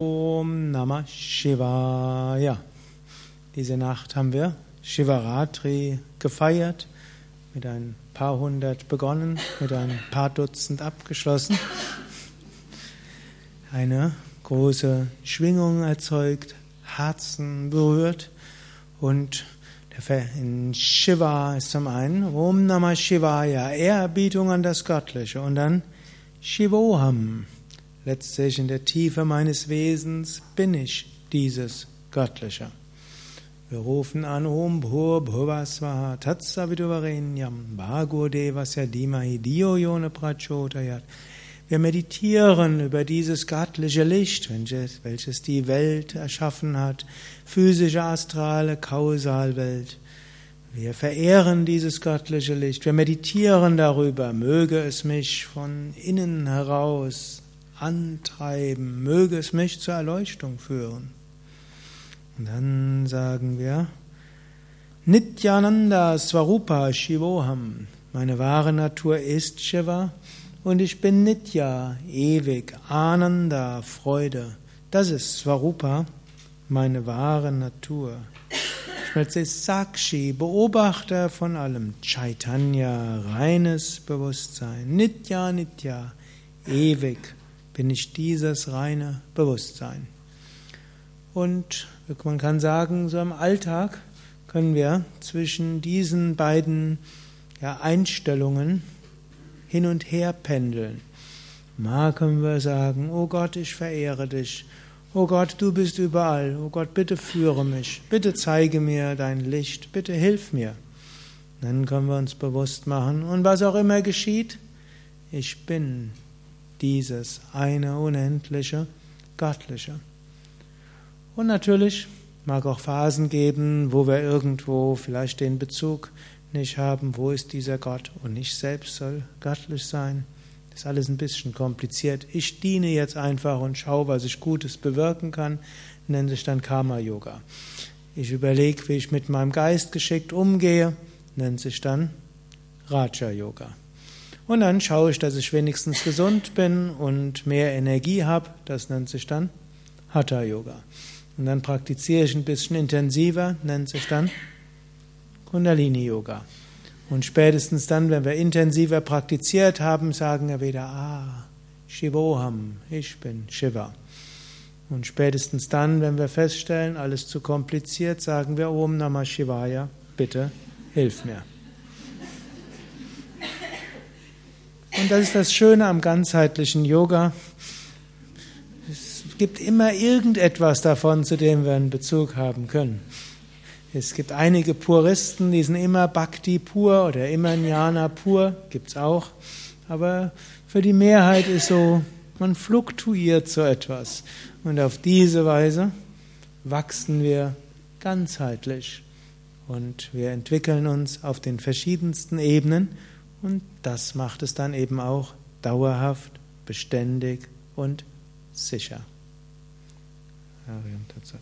Om Namah Shivaya. Diese Nacht haben wir Shivaratri gefeiert, mit ein paar hundert begonnen, mit ein paar Dutzend abgeschlossen. Eine große Schwingung erzeugt, Herzen berührt und in Shiva ist zum einen Om Namah Shivaya, Ehrerbietung an das Göttliche und dann Shivoham. Letztlich in der Tiefe meines Wesens bin ich dieses Göttliche. Wir rufen an Om Bhur Bhuvasvaha Tatsaviduvarenyam Bhago Devasya Dimahi Dio Yone Prachodayat. Wir meditieren über dieses göttliche Licht, welches die Welt erschaffen hat, physische, astrale, Kausalwelt. Wir verehren dieses göttliche Licht, wir meditieren darüber, möge es mich von innen heraus antreiben, möge es mich zur Erleuchtung führen. Und dann sagen wir, Nityananda Swarupa Shivoham, meine wahre Natur ist Shiva und ich bin Nitya, ewig, Ananda, Freude. Das ist Swarupa, meine wahre Natur. Schmelze Sakshi, Beobachter von allem, Chaitanya, reines Bewusstsein, Nitya, Nitya, ewig, bin ich dieses reine Bewusstsein. Und man kann sagen, so im Alltag können wir zwischen diesen beiden ja, Einstellungen hin und her pendeln. Mal können wir sagen, oh Gott, ich verehre dich. Oh Gott, du bist überall. Oh Gott, bitte führe mich. Bitte zeige mir dein Licht. Bitte hilf mir. Dann können wir uns bewusst machen. Und was auch immer geschieht, ich bin dieses eine unendliche, göttliche. Und natürlich mag auch Phasen geben, wo wir irgendwo vielleicht den Bezug nicht haben, wo ist dieser Gott und ich selbst soll göttlich sein. Das ist alles ein bisschen kompliziert. Ich diene jetzt einfach und schaue, was ich Gutes bewirken kann, nennt sich dann Karma-Yoga. Ich überlege, wie ich mit meinem Geist geschickt umgehe, nennt sich dann Raja-Yoga. Und dann schaue ich, dass ich wenigstens gesund bin und mehr Energie habe. Das nennt sich dann Hatha Yoga. Und dann praktiziere ich ein bisschen intensiver, nennt sich dann Kundalini Yoga. Und spätestens dann, wenn wir intensiver praktiziert haben, sagen wir wieder, ah, Shivoham, ich bin Shiva. Und spätestens dann, wenn wir feststellen, alles zu kompliziert, sagen wir Om Namah Shivaya, bitte hilf mir. Und das ist das Schöne am ganzheitlichen Yoga. Es gibt immer irgendetwas davon, zu dem wir einen Bezug haben können. Es gibt einige Puristen, die sind immer Bhakti pur oder immer Jnana pur, gibt es auch. Aber für die Mehrheit ist so, man fluktuiert so etwas. Und auf diese Weise wachsen wir ganzheitlich. Und wir entwickeln uns auf den verschiedensten Ebenen und das macht es dann eben auch dauerhaft, beständig und sicher. Ariam Tatsat.